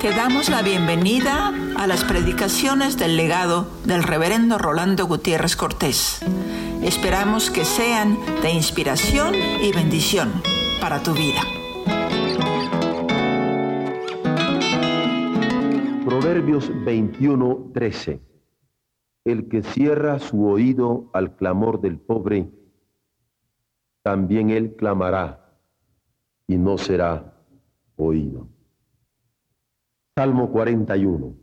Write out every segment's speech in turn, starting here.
Te damos la bienvenida a las predicaciones del legado del reverendo Rolando Gutiérrez Cortés. Esperamos que sean de inspiración y bendición para tu vida. Proverbios 21, 13. El que cierra su oído al clamor del pobre, también él clamará y no será oído. Salmo 41.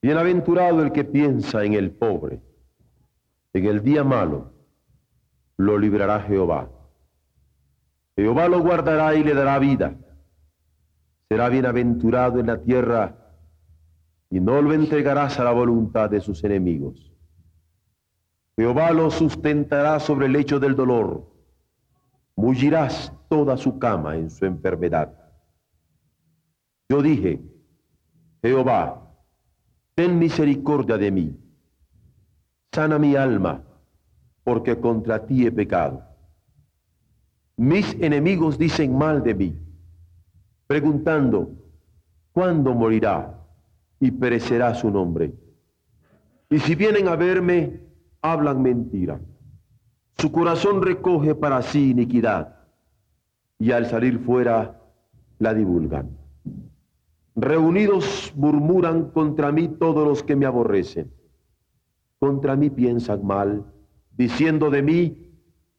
Bienaventurado el que piensa en el pobre. En el día malo lo librará Jehová. Jehová lo guardará y le dará vida. Será bienaventurado en la tierra y no lo entregarás a la voluntad de sus enemigos. Jehová lo sustentará sobre el lecho del dolor. Mullirás toda su cama en su enfermedad. Yo dije, Jehová, ten misericordia de mí, sana mi alma, porque contra ti he pecado. Mis enemigos dicen mal de mí, preguntando, ¿cuándo morirá y perecerá su nombre? Y si vienen a verme, hablan mentira. Su corazón recoge para sí iniquidad, y al salir fuera la divulgan. Reunidos murmuran contra mí todos los que me aborrecen. Contra mí piensan mal, diciendo de mí,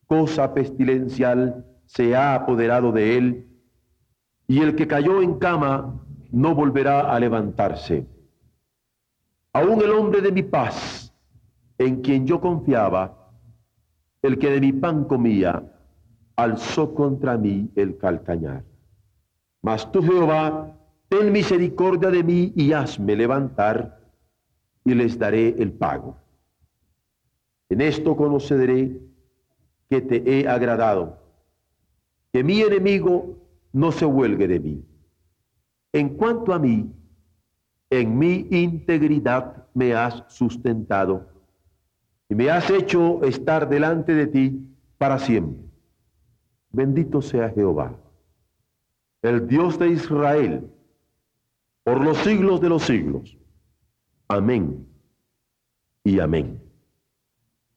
cosa pestilencial se ha apoderado de él, y el que cayó en cama no volverá a levantarse. Aún el hombre de mi paz, en quien yo confiaba, el que de mi pan comía, alzó contra mí el calcañar. Mas tú, Jehová, ten misericordia de mí y hazme levantar, y les daré el pago. En esto conoceré que te he agradado, que mi enemigo no se huelgue de mí. En cuanto a mí, en mi integridad me has sustentado y me has hecho estar delante de ti para siempre. Bendito sea Jehová, el Dios de Israel por los siglos de los siglos. Amén y amén.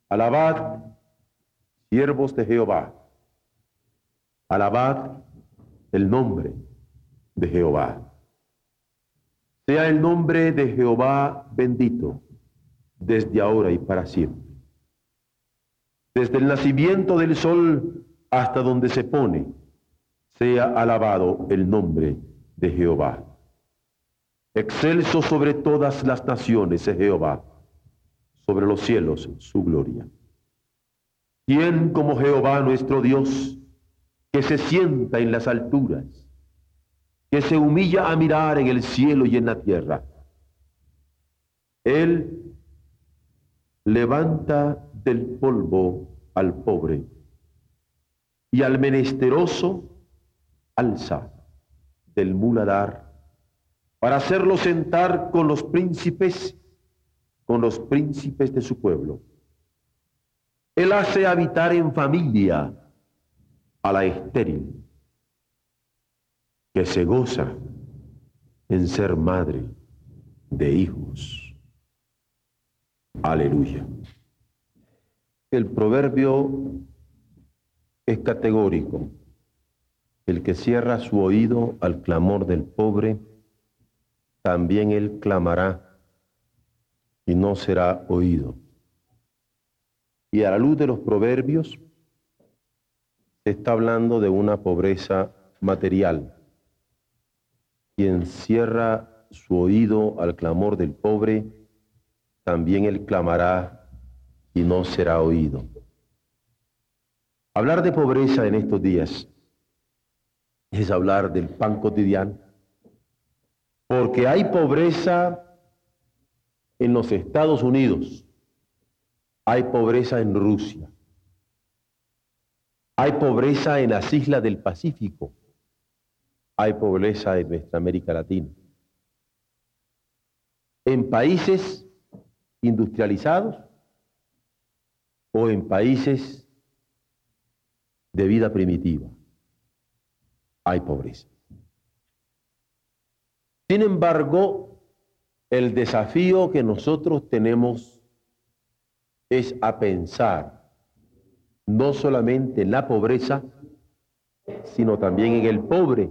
Alabad, siervos de Jehová. Alabad el nombre de Jehová. Sea el nombre de Jehová bendito desde ahora y para siempre. Desde el nacimiento del sol hasta donde se pone, sea alabado el nombre de Jehová. Excelso sobre todas las naciones es Jehová, sobre los cielos su gloria. ¿Quién como Jehová nuestro Dios, que se sienta en las alturas, que se humilla a mirar en el cielo y en la tierra? Él levanta del polvo al pobre y al menesteroso alza del muladar para hacerlo sentar con los príncipes, con los príncipes de su pueblo. Él hace habitar en familia a la estéril, que se goza en ser madre de hijos. Aleluya. El proverbio es categórico. El que cierra su oído al clamor del pobre, también él clamará y no será oído. Y a la luz de los proverbios, se está hablando de una pobreza material. Quien cierra su oído al clamor del pobre, también él clamará y no será oído. Hablar de pobreza en estos días es hablar del pan cotidiano, porque hay pobreza en los Estados Unidos, hay pobreza en Rusia, hay pobreza en las islas del Pacífico, hay pobreza en nuestra América Latina. En países industrializados o en países de vida primitiva hay pobreza. Sin embargo, el desafío que nosotros tenemos es a pensar no solamente en la pobreza, sino también en el pobre.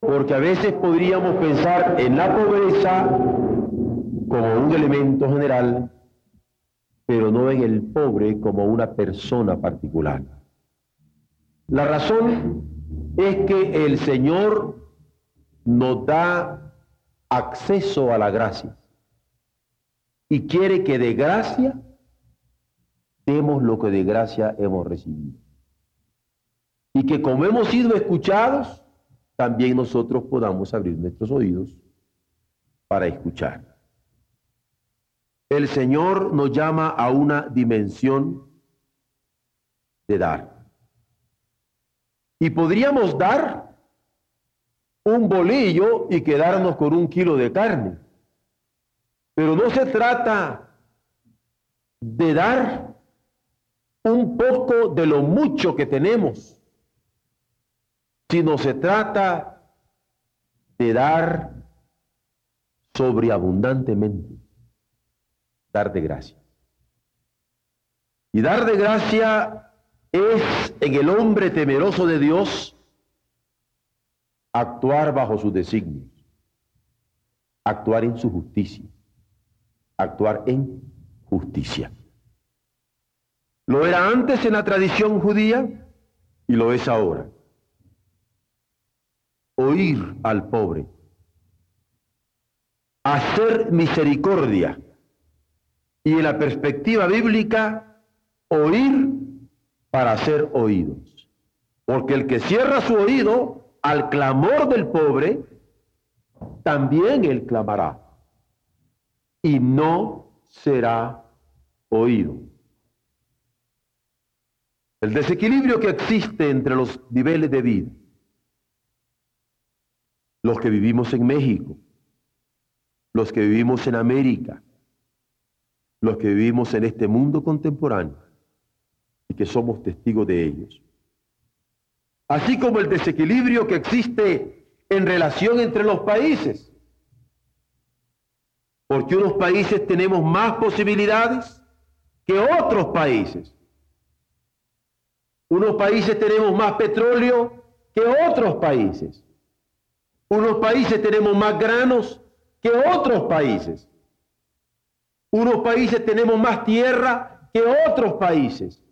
Porque a veces podríamos pensar en la pobreza como un elemento general, pero no en el pobre como una persona particular. La razón es que el Señor nos da acceso a la gracia y quiere que de gracia demos lo que de gracia hemos recibido. Y que como hemos sido escuchados, también nosotros podamos abrir nuestros oídos para escuchar. El Señor nos llama a una dimensión de dar. Y podríamos dar un bolillo y quedarnos con un kilo de carne. Pero no se trata de dar un poco de lo mucho que tenemos, sino se trata de dar sobreabundantemente, dar de gracia. Y dar de gracia es en el hombre temeroso de Dios actuar bajo sus designios, actuar en su justicia, actuar en justicia. Lo era antes en la tradición judía y lo es ahora. Oír al pobre, hacer misericordia y en la perspectiva bíblica, oír para ser oídos. Porque el que cierra su oído al clamor del pobre, también él clamará y no será oído. El desequilibrio que existe entre los niveles de vida, los que vivimos en México, los que vivimos en América, los que vivimos en este mundo contemporáneo y que somos testigos de ellos. Así como el desequilibrio que existe en relación entre los países. Porque unos países tenemos más posibilidades que otros países. Unos países tenemos más petróleo que otros países. Unos países tenemos más granos que otros países. Unos países tenemos más tierra que otros países.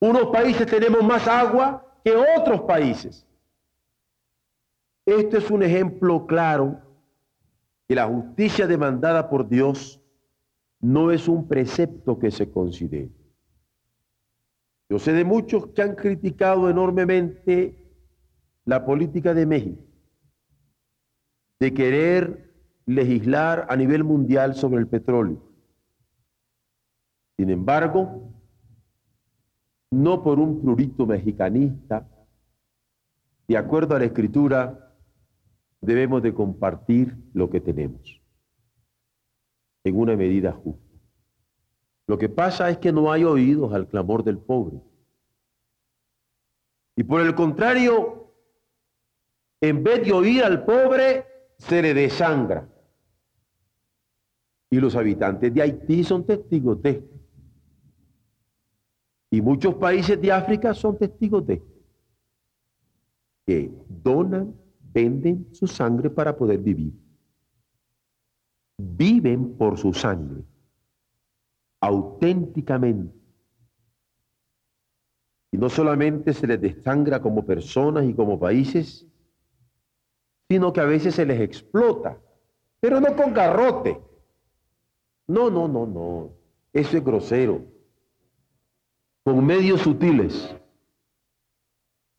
Unos países tenemos más agua que otros países. Esto es un ejemplo claro que la justicia demandada por Dios no es un precepto que se considere. Yo sé de muchos que han criticado enormemente la política de México, de querer legislar a nivel mundial sobre el petróleo. Sin embargo, no por un prurito mexicanista, de acuerdo a la escritura, debemos de compartir lo que tenemos en una medida justa. Lo que pasa es que no hay oídos al clamor del pobre. Y por el contrario, en vez de oír al pobre, se le desangra. Y los habitantes de Haití son testigos de esto. Y muchos países de África son testigos de esto. Que donan, venden su sangre para poder vivir. Viven por su sangre auténticamente. Y no solamente se les desangra como personas y como países, sino que a veces se les explota, pero no con garrote. No, no, no, no. Eso es grosero. Con medios sutiles.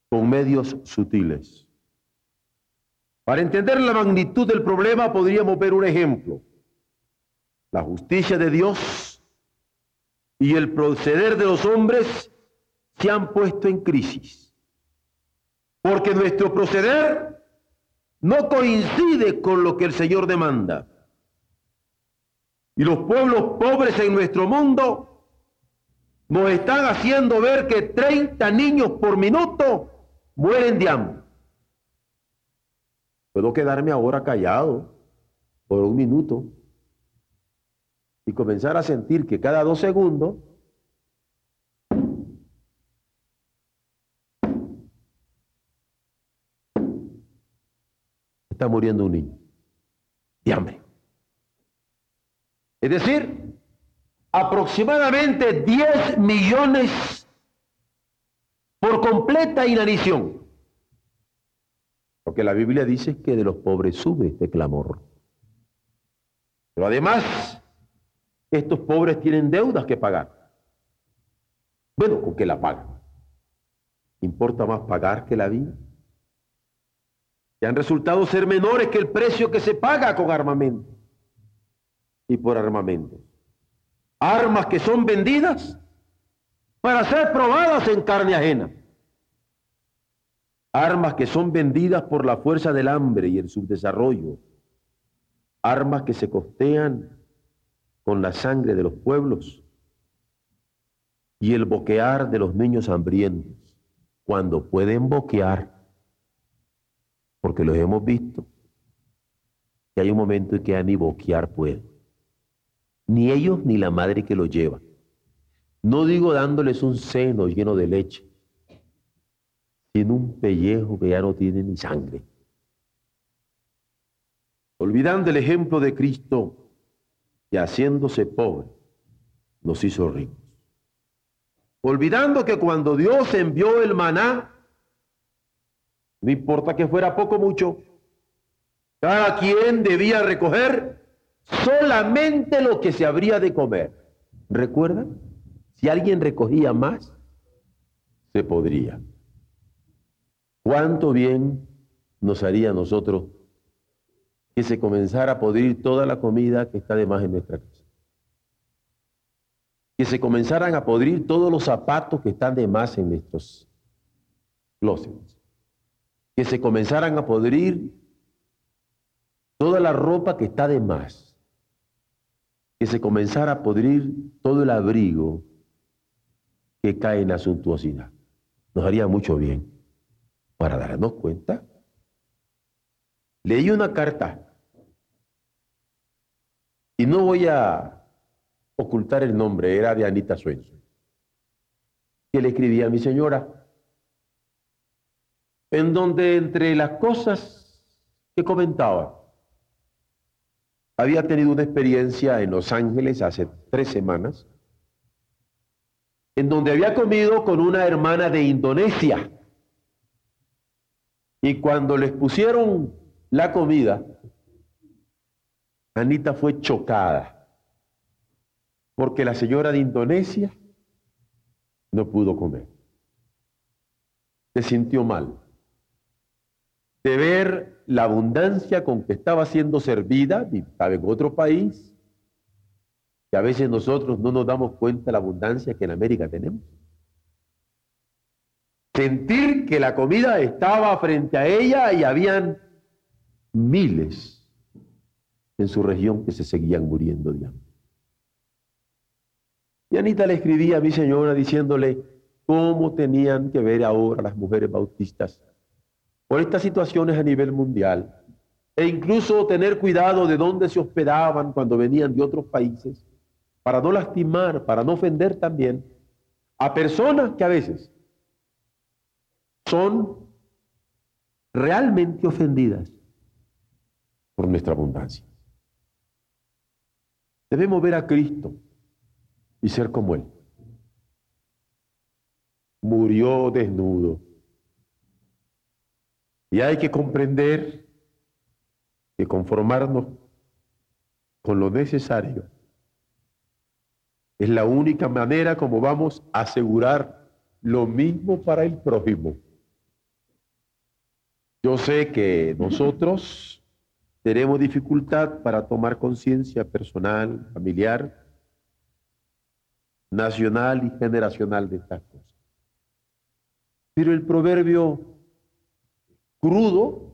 Con medios sutiles. Para entender la magnitud del problema podríamos ver un ejemplo. La justicia de Dios y el proceder de los hombres se han puesto en crisis. Porque nuestro proceder no coincide con lo que el Señor demanda. Y los pueblos pobres en nuestro mundo nos están haciendo ver que 30 niños por minuto mueren de hambre. Puedo quedarme ahora callado por un minuto y comenzar a sentir que cada dos segundos está muriendo un niño de hambre. Es decir, aproximadamente 10 millones por completa inanición. Porque la Biblia dice que de los pobres sube este clamor. Pero además, estos pobres tienen deudas que pagar. Bueno, ¿con qué la pagan? ¿Importa más pagar que la vida? Que han resultado ser menores que el precio que se paga con armamento y por armamento. Armas que son vendidas para ser probadas en carne ajena. Armas que son vendidas por la fuerza del hambre y el subdesarrollo. Armas que se costean con la sangre de los pueblos y el boquear de los niños hambrientos, cuando pueden boquear, porque los hemos visto, que hay un momento en que ni boquear pueden, ni ellos ni la madre que los lleva. No digo dándoles un seno lleno de leche, sino un pellejo que ya no tiene ni sangre. Olvidando el ejemplo de Cristo, y haciéndose pobre, nos hizo ricos. Olvidando que cuando Dios envió el maná, no importa que fuera poco o mucho, cada quien debía recoger solamente lo que se habría de comer. ¿Recuerdan? Si alguien recogía más, se podría. ¿Cuánto bien nos haría a nosotros que se comenzara a podrir toda la comida que está de más en nuestra casa. Que se comenzaran a podrir todos los zapatos que están de más en nuestros closets. Que se comenzaran a podrir toda la ropa que está de más. Que se comenzara a podrir todo el abrigo que cae en la suntuosidad. Nos haría mucho bien para darnos cuenta. Leí una carta y no voy a ocultar el nombre, era de Anita Swenson, que le escribía a mi señora, en donde entre las cosas que comentaba, había tenido una experiencia en Los Ángeles hace tres semanas, en donde había comido con una hermana de Indonesia. Y cuando les pusieron la comida, Anita fue chocada porque la señora de Indonesia no pudo comer. Se sintió mal de ver la abundancia con que estaba siendo servida, estaba en otro país, que a veces nosotros no nos damos cuenta de la abundancia que en América tenemos. Sentir que la comida estaba frente a ella y habían miles en su región que se seguían muriendo de hambre. Y Anita le escribía a mi señora diciéndole cómo tenían que ver ahora las mujeres bautistas por estas situaciones a nivel mundial e incluso tener cuidado de dónde se hospedaban cuando venían de otros países para no lastimar, para no ofender también a personas que a veces son realmente ofendidas por nuestra abundancia. Debemos ver a Cristo y ser como Él. Murió desnudo. Y hay que comprender que conformarnos con lo necesario es la única manera como vamos a asegurar lo mismo para el prójimo. Yo sé que nosotros tenemos dificultad para tomar conciencia personal, familiar, nacional y generacional de estas cosas. Pero el proverbio crudo,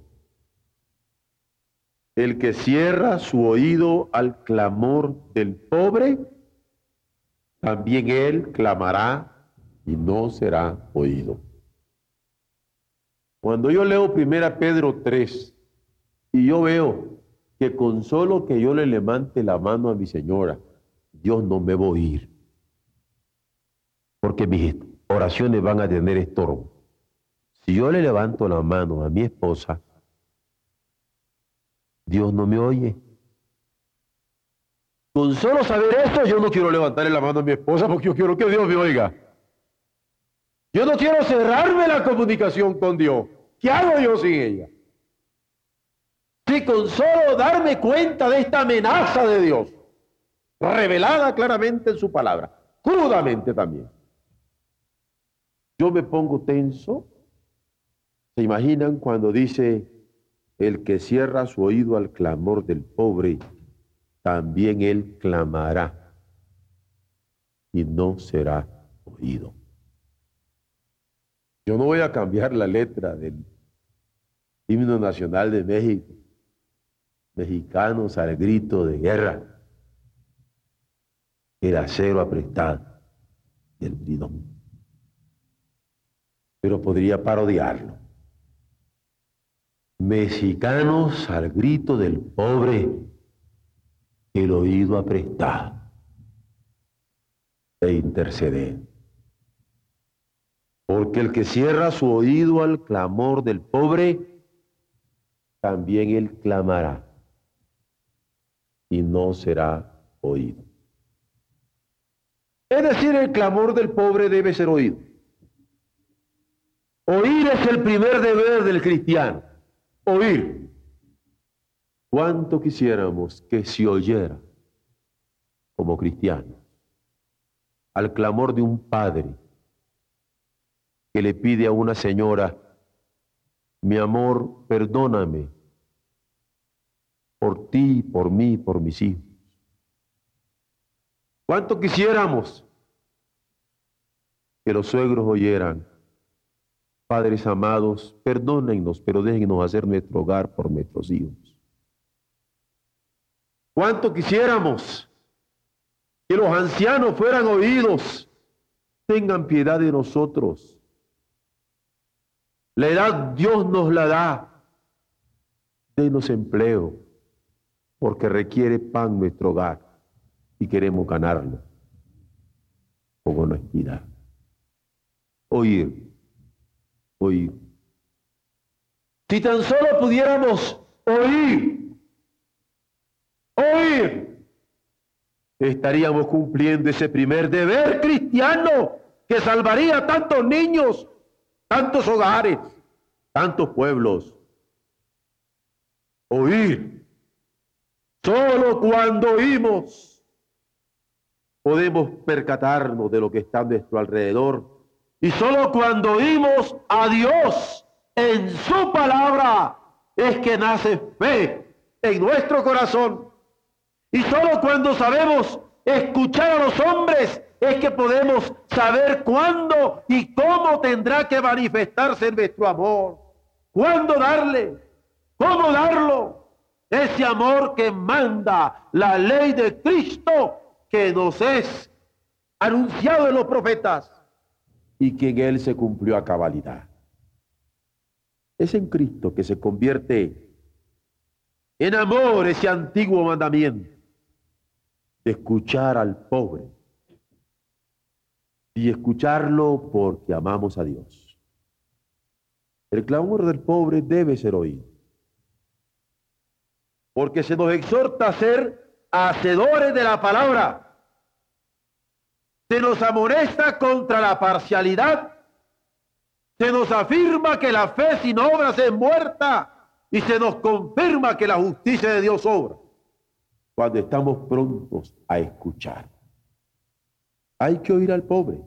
el que cierra su oído al clamor del pobre, también él clamará y no será oído. Cuando yo leo 1 Pedro 3, Y yo veo que con solo que yo le levante la mano a mi señora, Dios no me va a oír. Porque mis oraciones van a tener estorbo. Si yo le levanto la mano a mi esposa, Dios no me oye. Con solo saber esto, yo no quiero levantarle la mano a mi esposa porque yo quiero que Dios me oiga. Yo no quiero cerrarme la comunicación con Dios. ¿Qué hago yo sin ella? Si con solo darme cuenta de esta amenaza de Dios, revelada claramente en su palabra, crudamente también, yo me pongo tenso. ¿Se imaginan cuando dice el que cierra su oído al clamor del pobre, también él clamará y no será oído? Yo no voy a cambiar la letra del himno nacional de México. Mexicanos al grito de guerra. El acero aprestado y el bridón. Pero podría parodiarlo. Mexicanos al grito del pobre, el oído aprestado e interceder. Porque el que cierra su oído al clamor del pobre, también él clamará y no será oído. Es decir, el clamor del pobre debe ser oído. Oír es el primer deber del cristiano. Oír. ¿Cuánto quisiéramos que se oyera como cristiano al clamor de un padre que le pide a una señora, mi amor, perdóname por ti, por mí, por mis hijos. ¿Cuánto quisiéramos que los suegros oyeran? Padres amados, perdónennos, pero déjennos hacer nuestro hogar por nuestros hijos. ¿Cuánto quisiéramos que los ancianos fueran oídos? Tengan piedad de nosotros. La edad Dios nos la da. Denos empleo, porque requiere pan nuestro hogar y queremos ganarlo con honestidad. Oír, oír. Si tan solo pudiéramos oír, oír, estaríamos cumpliendo ese primer deber cristiano que salvaría a tantos niños tantos hogares, tantos pueblos. Oír. Solo cuando oímos podemos percatarnos de lo que está a nuestro alrededor. Y solo cuando oímos a Dios en su palabra es que nace fe en nuestro corazón. Y solo cuando sabemos escuchar a los hombres es que podemos saber cuándo y cómo tendrá que manifestarse nuestro amor. ¿Cuándo darle? ¿Cómo darlo? Ese amor que manda la ley de Cristo que nos es anunciado en los profetas y que en él se cumplió a cabalidad. Es en Cristo que se convierte en amor ese antiguo mandamiento de escuchar al pobre y escucharlo porque amamos a Dios. El clamor del pobre debe ser oído, porque se nos exhorta a ser hacedores de la palabra. Se nos amonesta contra la parcialidad. Se nos afirma que la fe sin obras es muerta y se nos confirma que la justicia de Dios obra cuando estamos prontos a escuchar. Hay que oír al pobre.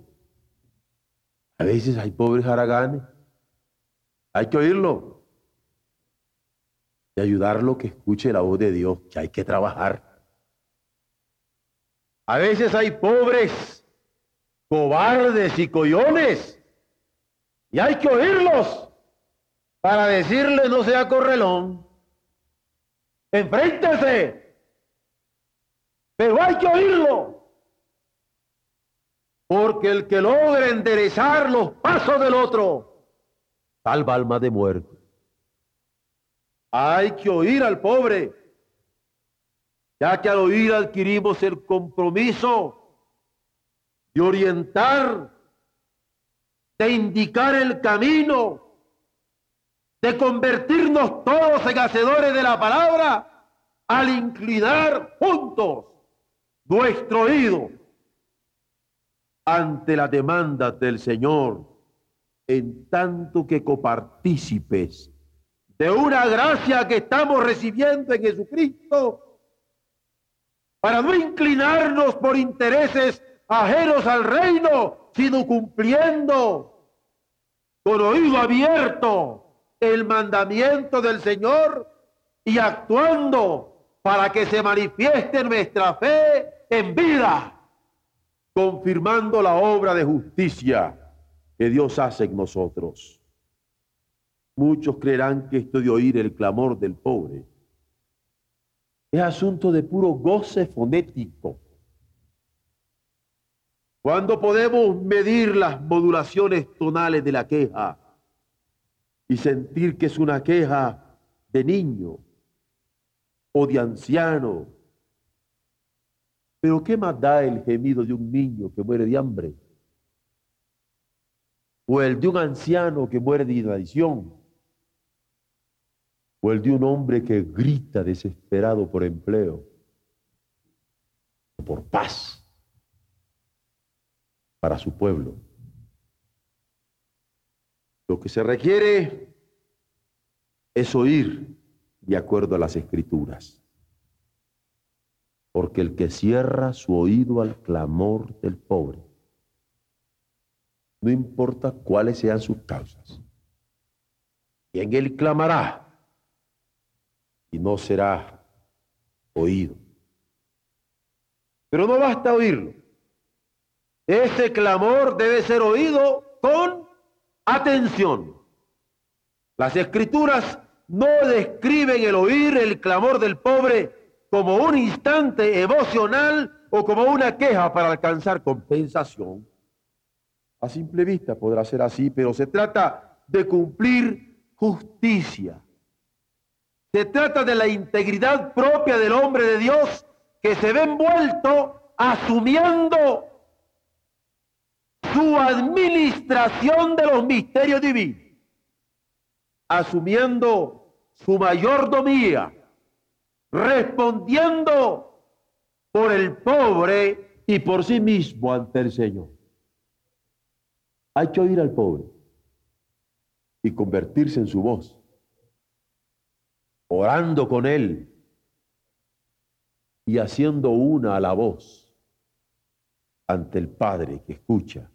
A veces hay pobres haraganes. Hay que oírlo. Y ayudarlo que escuche la voz de Dios, que hay que trabajar. A veces hay pobres, cobardes y coyones. Y hay que oírlos para decirle no sea correlón. Enfréntese. Pero hay que oírlo. Porque el que logra enderezar los pasos del otro, salva alma de muerte. Hay que oír al pobre, ya que al oír adquirimos el compromiso de orientar, de indicar el camino, de convertirnos todos en hacedores de la palabra al inclinar juntos nuestro oído ante la demanda del Señor, en tanto que copartícipes de una gracia que estamos recibiendo en Jesucristo, para no inclinarnos por intereses ajenos al reino, sino cumpliendo con oído abierto el mandamiento del Señor y actuando para que se manifieste nuestra fe en vida, confirmando la obra de justicia que Dios hace en nosotros. Muchos creerán que esto de oír el clamor del pobre es asunto de puro goce fonético. Cuando podemos medir las modulaciones tonales de la queja y sentir que es una queja de niño o de anciano, pero ¿qué más da el gemido de un niño que muere de hambre? O el de un anciano que muere de inanición o el de un hombre que grita desesperado por empleo, por paz para su pueblo. Lo que se requiere es oír de acuerdo a las escrituras. Porque el que cierra su oído al clamor del pobre, no importa cuáles sean sus causas, y en él clamará y no será oído. Pero no basta oírlo. Ese clamor debe ser oído con atención. Las escrituras no describen el oír el clamor del pobre como un instante emocional o como una queja para alcanzar compensación. A simple vista podrá ser así, pero se trata de cumplir justicia se trata de la integridad propia del hombre de Dios que se ve envuelto asumiendo su administración de los misterios divinos, asumiendo su mayordomía, respondiendo por el pobre y por sí mismo ante el Señor. Hay que oír al pobre y convertirse en su voz orando con Él y haciendo una a la voz ante el Padre que escucha.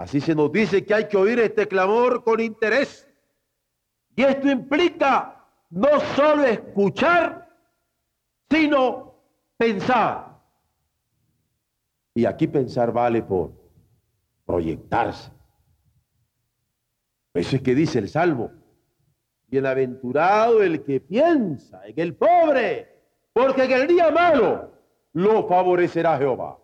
Así se nos dice que hay que oír este clamor con interés. Y esto implica no solo escuchar, sino pensar. Y aquí pensar vale por proyectarse. Eso es que dice el Salmo. Bienaventurado el que piensa en el pobre, porque en el día malo lo favorecerá Jehová.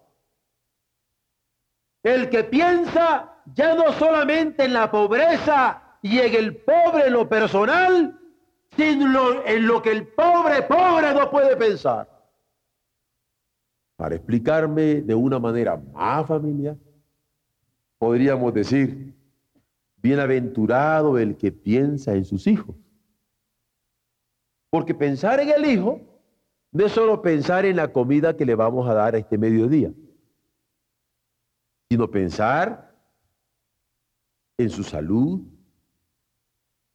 El que piensa ya no solamente en la pobreza y en el pobre lo personal, sino en lo que el pobre pobre no puede pensar. Para explicarme de una manera más familiar, podríamos decir, Bienaventurado el que piensa en sus hijos. Porque pensar en el hijo no es solo pensar en la comida que le vamos a dar a este mediodía, sino pensar en su salud,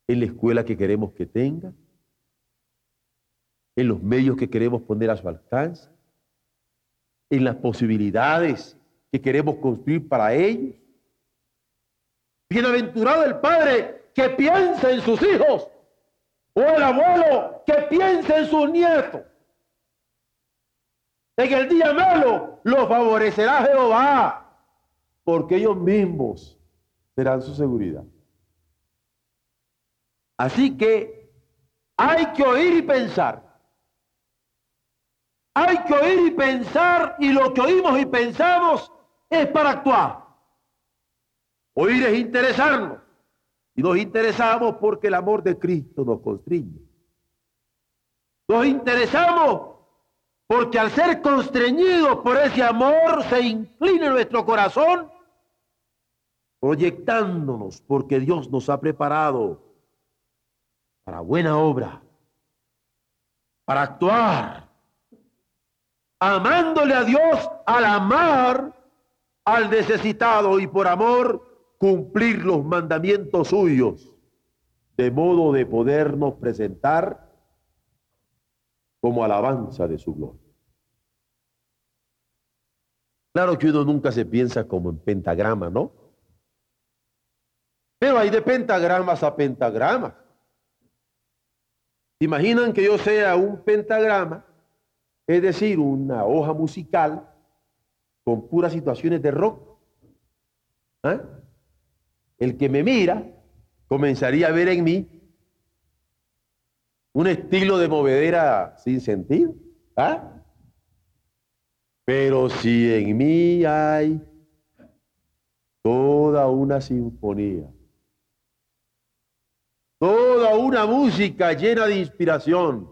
en la escuela que queremos que tenga, en los medios que queremos poner a su alcance, en las posibilidades que queremos construir para ellos. Bienaventurado el padre que piensa en sus hijos o el abuelo que piensa en sus nietos. En el día malo lo favorecerá Jehová, porque ellos mismos serán su seguridad. Así que hay que oír y pensar. Hay que oír y pensar y lo que oímos y pensamos es para actuar. Oír es interesarnos, Y nos interesamos porque el amor de Cristo nos constriñe. Nos interesamos porque al ser constreñidos por ese amor se inclina nuestro corazón, proyectándonos porque Dios nos ha preparado para buena obra, para actuar, amándole a Dios al amar al necesitado y por amor cumplir los mandamientos suyos, de modo de podernos presentar como alabanza de su gloria. Claro que uno nunca se piensa como en pentagrama, ¿no? Pero hay de pentagramas a pentagramas. Imaginan que yo sea un pentagrama, es decir, una hoja musical con puras situaciones de rock. ¿Ah? El que me mira comenzaría a ver en mí un estilo de movedera sin sentido. ¿Ah? Pero si en mí hay toda una sinfonía, toda una música llena de inspiración,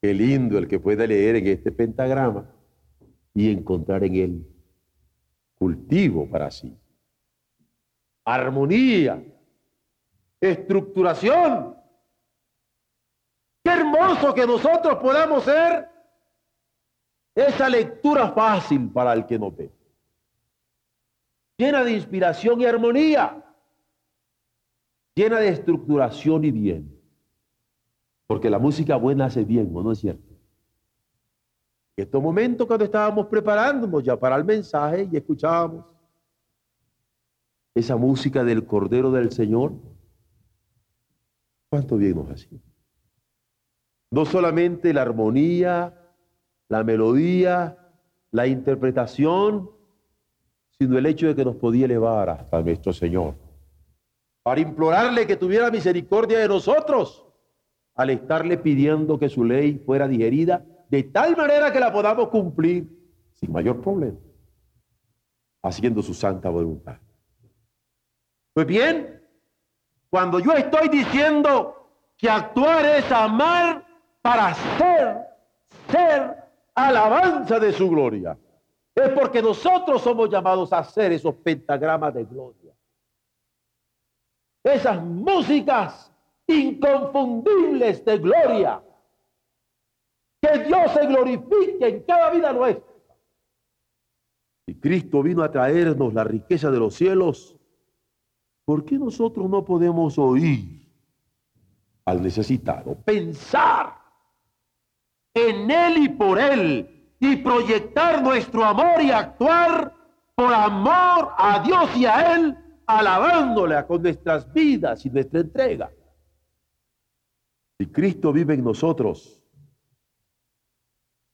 qué lindo el que pueda leer en este pentagrama y encontrar en él cultivo para sí, armonía, estructuración. Qué hermoso que nosotros podamos ser esa lectura fácil para el que no ve, llena de inspiración y armonía, llena de estructuración y bien, porque la música buena hace bien, ¿no es cierto? En estos momentos cuando estábamos preparándonos ya para el mensaje y escuchábamos esa música del Cordero del Señor, cuánto bien nos hacía. No solamente la armonía, la melodía, la interpretación, sino el hecho de que nos podía elevar hasta nuestro Señor, para implorarle que tuviera misericordia de nosotros, al estarle pidiendo que su ley fuera digerida de tal manera que la podamos cumplir sin mayor problema, haciendo su santa voluntad. Pues bien, cuando yo estoy diciendo que actuar es amar para ser, ser alabanza de su gloria, es porque nosotros somos llamados a hacer esos pentagramas de gloria. Esas músicas inconfundibles de gloria que Dios se glorifique en cada vida nuestra. Si Cristo vino a traernos la riqueza de los cielos, ¿por qué nosotros no podemos oír al necesitado, pensar en Él y por Él y proyectar nuestro amor y actuar por amor a Dios y a Él, alabándole con nuestras vidas y nuestra entrega? Si Cristo vive en nosotros,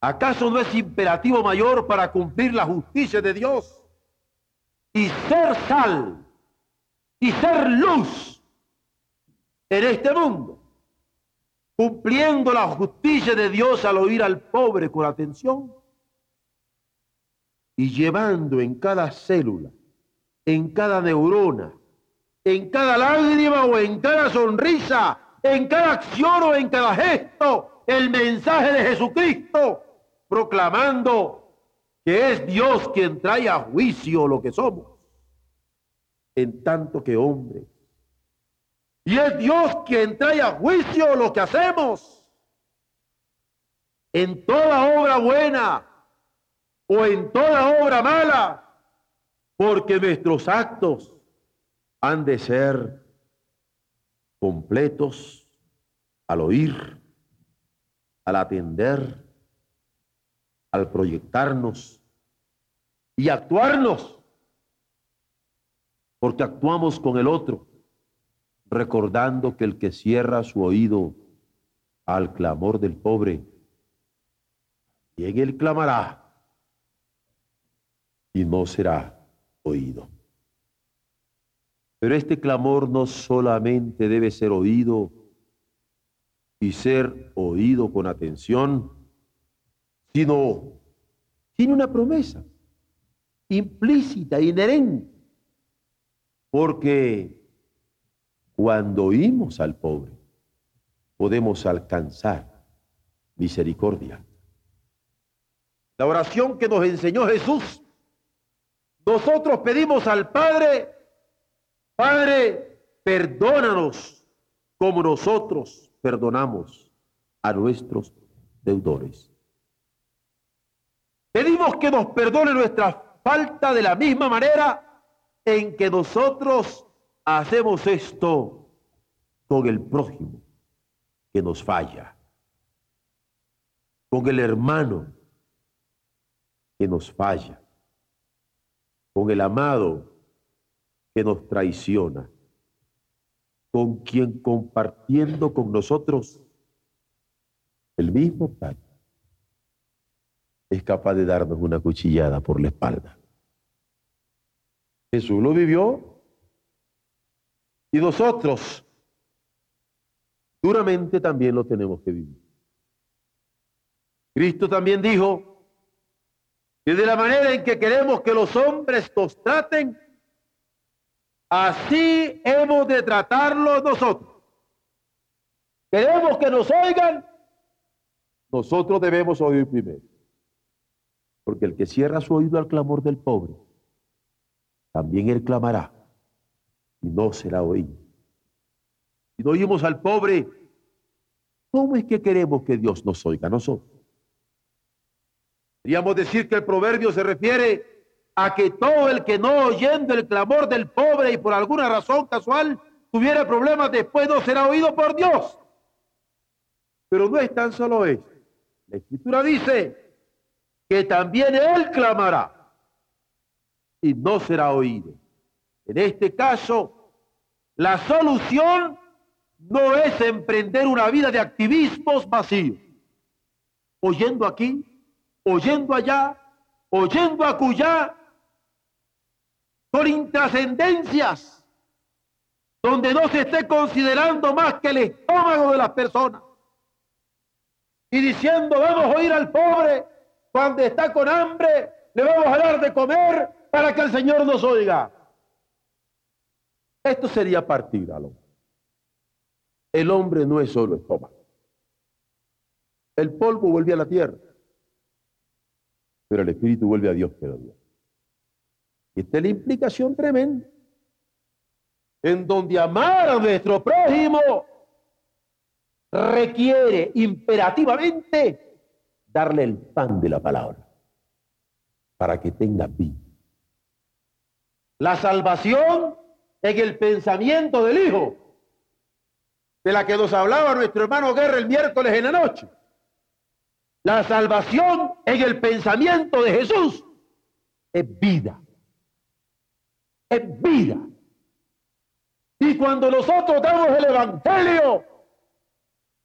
¿Acaso no es imperativo mayor para cumplir la justicia de Dios? Y ser sal y ser luz en este mundo, cumpliendo la justicia de Dios al oír al pobre con atención y llevando en cada célula, en cada neurona, en cada lágrima o en cada sonrisa, en cada acción o en cada gesto, el mensaje de Jesucristo proclamando que es Dios quien trae a juicio lo que somos, en tanto que hombre. Y es Dios quien trae a juicio lo que hacemos. En toda obra buena o en toda obra mala, porque nuestros actos han de ser completos al oír, al atender al proyectarnos y actuarnos, porque actuamos con el otro, recordando que el que cierra su oído al clamor del pobre, y en él clamará y no será oído. Pero este clamor no solamente debe ser oído y ser oído con atención, sino tiene una promesa implícita, inherente, porque Cuando oímos al pobre, podemos alcanzar misericordia. La oración que nos enseñó Jesús, nosotros pedimos al Padre, Padre, perdónanos como nosotros perdonamos a nuestros deudores. Pedimos que nos perdone nuestra falta de la misma manera en que nosotros hacemos esto con el prójimo que nos falla, con el hermano que nos falla, con el amado que nos traiciona, con quien compartiendo con nosotros el mismo pan es capaz de darnos una cuchillada por la espalda. Jesús lo vivió y nosotros duramente también lo tenemos que vivir. Cristo también dijo que de la manera en que queremos que los hombres nos traten, así hemos de tratarlos nosotros. Queremos que nos oigan, nosotros debemos oír primero. Porque el que cierra su oído al clamor del pobre, también él clamará y no será oído. Si no oímos al pobre, ¿cómo es que queremos que Dios nos oiga a nosotros? Podríamos decir que el proverbio se refiere a que todo el que no oyendo el clamor del pobre y por alguna razón casual tuviera problemas después no será oído por Dios. Pero no es tan solo eso. La escritura dice que también él clamará y no será oído. En este caso, la solución no es emprender una vida de activismos vacíos, oyendo aquí, oyendo allá, oyendo acullá, con intrascendencias, donde no se esté considerando más que el estómago de las personas, y diciendo, vamos a oír al pobre, cuando está con hambre, le vamos a dar de comer para que el Señor nos oiga. Esto sería partir al hombre. El hombre no es solo estómago. El polvo vuelve a la tierra, pero el espíritu vuelve a Dios pero Dios. Y esta es la implicación tremenda, en donde amar a nuestro prójimo requiere imperativamente darle el pan de la palabra para que tenga vida. La salvación en el pensamiento del Hijo, de la que nos hablaba nuestro hermano Guerra el miércoles en la noche. La salvación en el pensamiento de Jesús es vida. Es vida. Y cuando nosotros damos el Evangelio,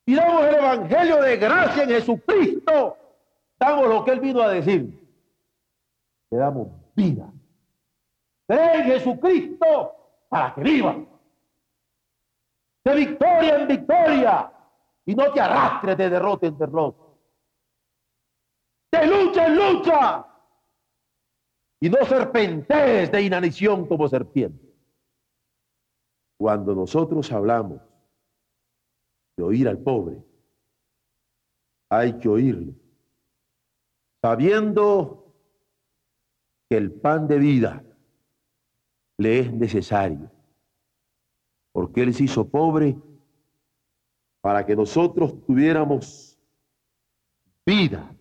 y damos el Evangelio de gracia en Jesucristo, damos lo que Él vino a decir. Le damos vida. En Jesucristo para que viva. De victoria en victoria. Y no te arrastres de derrota en derrota. De lucha en lucha. Y no serpentees de inanición como serpiente. Cuando nosotros hablamos de oír al pobre, hay que oírle, sabiendo que el pan de vida le es necesario, porque Él se hizo pobre para que nosotros tuviéramos vida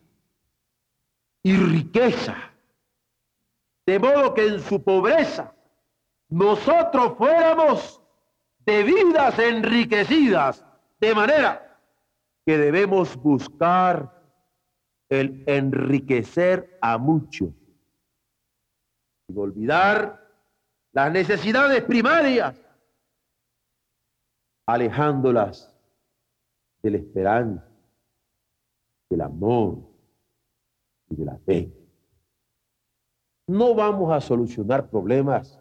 y riqueza, de modo que en su pobreza nosotros fuéramos de vidas enriquecidas de manera que debemos buscar el enriquecer a muchos, sin olvidar las necesidades primarias, alejándolas de la esperanza, del amor y de la fe. No vamos a solucionar problemas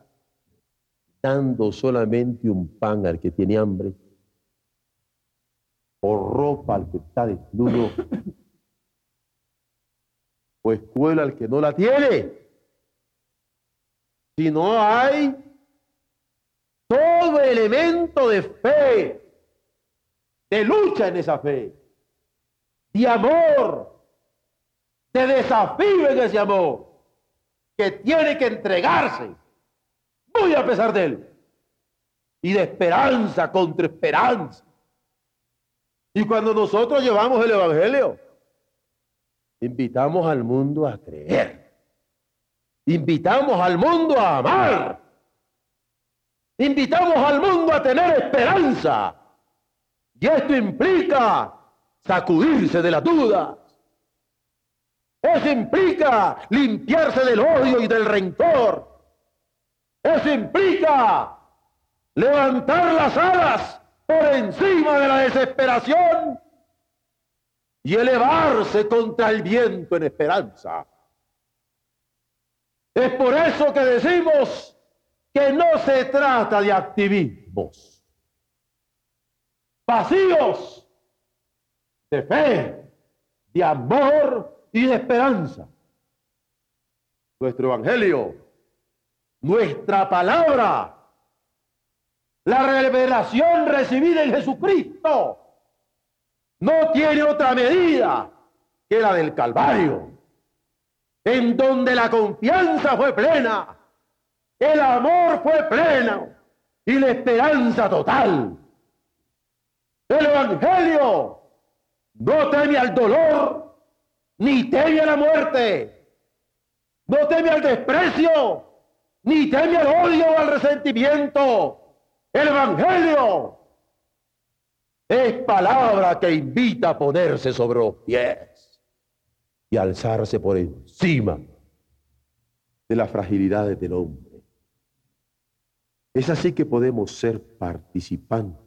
dando solamente un pan al que tiene hambre o ropa al que está desnudo, o escuela al que no la tiene. Si no hay todo elemento de fe, de lucha en esa fe, de amor, de desafío en ese amor, que tiene que entregarse, muy a pesar de él, y de esperanza contra esperanza. Y cuando nosotros llevamos el Evangelio, invitamos al mundo a creer, invitamos al mundo a amar, invitamos al mundo a tener esperanza. Y esto implica sacudirse de la duda, eso implica limpiarse del odio y del rencor. Eso implica levantar las alas por encima de la desesperación y elevarse contra el viento en esperanza. Es por eso que decimos que no se trata de activismos vacíos de fe, de amor y de esperanza. Nuestro Evangelio, nuestra palabra, la revelación recibida en Jesucristo, no tiene otra medida que la del Calvario, en donde la confianza fue plena, el amor fue pleno y la esperanza total. El Evangelio no teme al dolor, ni teme a la muerte, no teme al desprecio, ni teme al odio o al resentimiento. El Evangelio es palabra que invita a ponerse sobre los pies y alzarse por encima de las fragilidades del hombre. Es así que podemos ser participantes.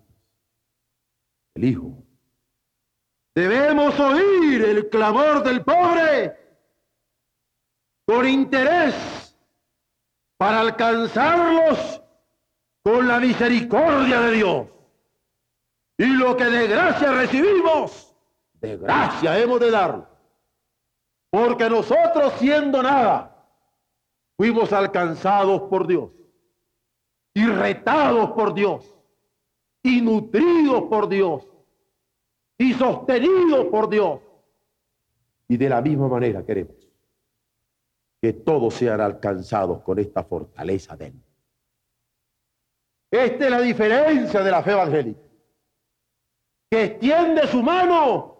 El Hijo Debemos oír el clamor del pobre con interés para alcanzarlos con la misericordia de Dios. Y lo que de gracia recibimos, de gracia hemos de darlo. Porque nosotros siendo nada, fuimos alcanzados por Dios y retados por Dios y nutridos por Dios y sostenido por Dios. Y de la misma manera queremos que todos sean alcanzados con esta fortaleza de Él. Esta es la diferencia de la fe evangélica, que extiende su mano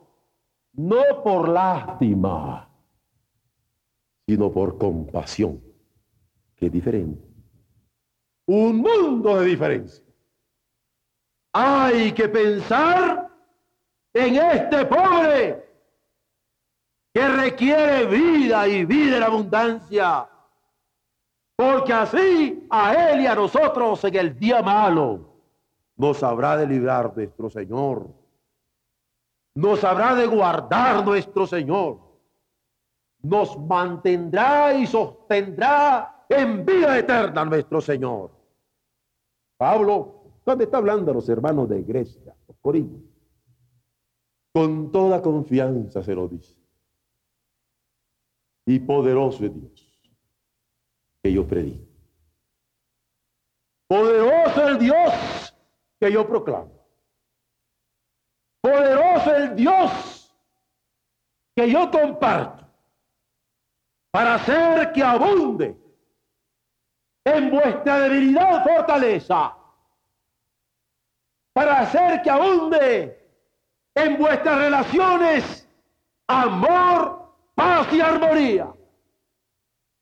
no por lástima, sino por compasión, que es diferente. Un mundo de diferencia. Hay que pensar en este pobre que requiere vida y vida en abundancia. Porque así a él y a nosotros en el día malo nos habrá de librar nuestro Señor. Nos habrá de guardar nuestro Señor. Nos mantendrá y sostendrá en vida eterna nuestro Señor. Pablo, ¿dónde está hablando a los hermanos de Grecia, los Corintios? Con toda confianza se lo dice. Y poderoso es Dios que yo predico. Poderoso el Dios que yo proclamo. Poderoso el Dios que yo comparto para hacer que abunde en vuestra debilidad fortaleza, para hacer que abunde en vuestras relaciones amor, paz y armonía,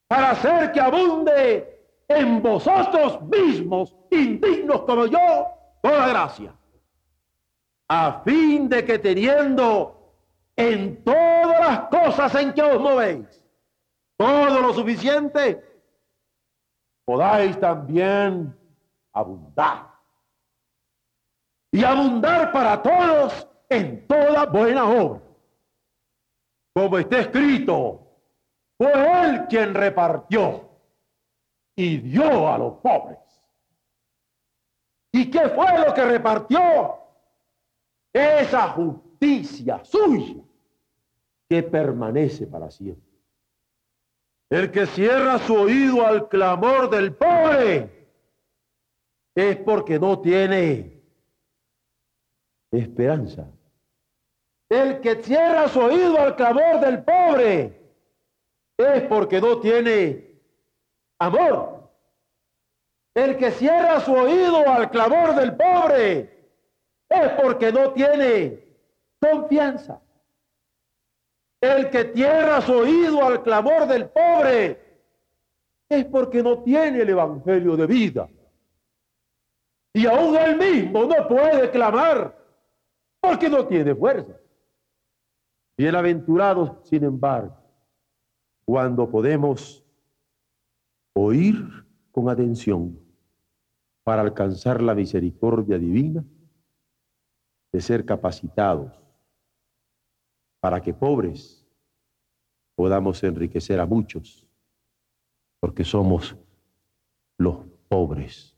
para hacer que abunde en vosotros mismos, indignos como yo, toda gracia, a fin de que teniendo en todas las cosas en que os movéis, todo lo suficiente, podáis también abundar. Y abundar para todos en toda buena obra. Como está escrito, fue él quien repartió y dio a los pobres. ¿Y qué fue lo que repartió? Esa justicia suya que permanece para siempre. El que cierra su oído al clamor del pobre es porque no tiene esperanza. El que cierra su oído al clamor del pobre es porque no tiene amor. El que cierra su oído al clamor del pobre es porque no tiene confianza. El que cierra su oído al clamor del pobre es porque no tiene el evangelio de vida. Y aún él mismo no puede clamar porque no tiene fuerza. Bienaventurados, sin embargo, cuando podemos oír con atención para alcanzar la misericordia divina, de ser capacitados para que pobres podamos enriquecer a muchos, porque somos los pobres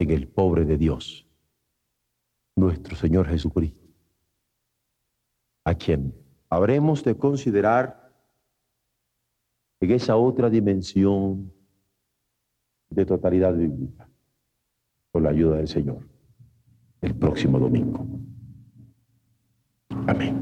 en el pobre de Dios, nuestro Señor Jesucristo, a quien habremos de considerar en esa otra dimensión de totalidad bíblica, con la ayuda del Señor, el próximo domingo. Amén.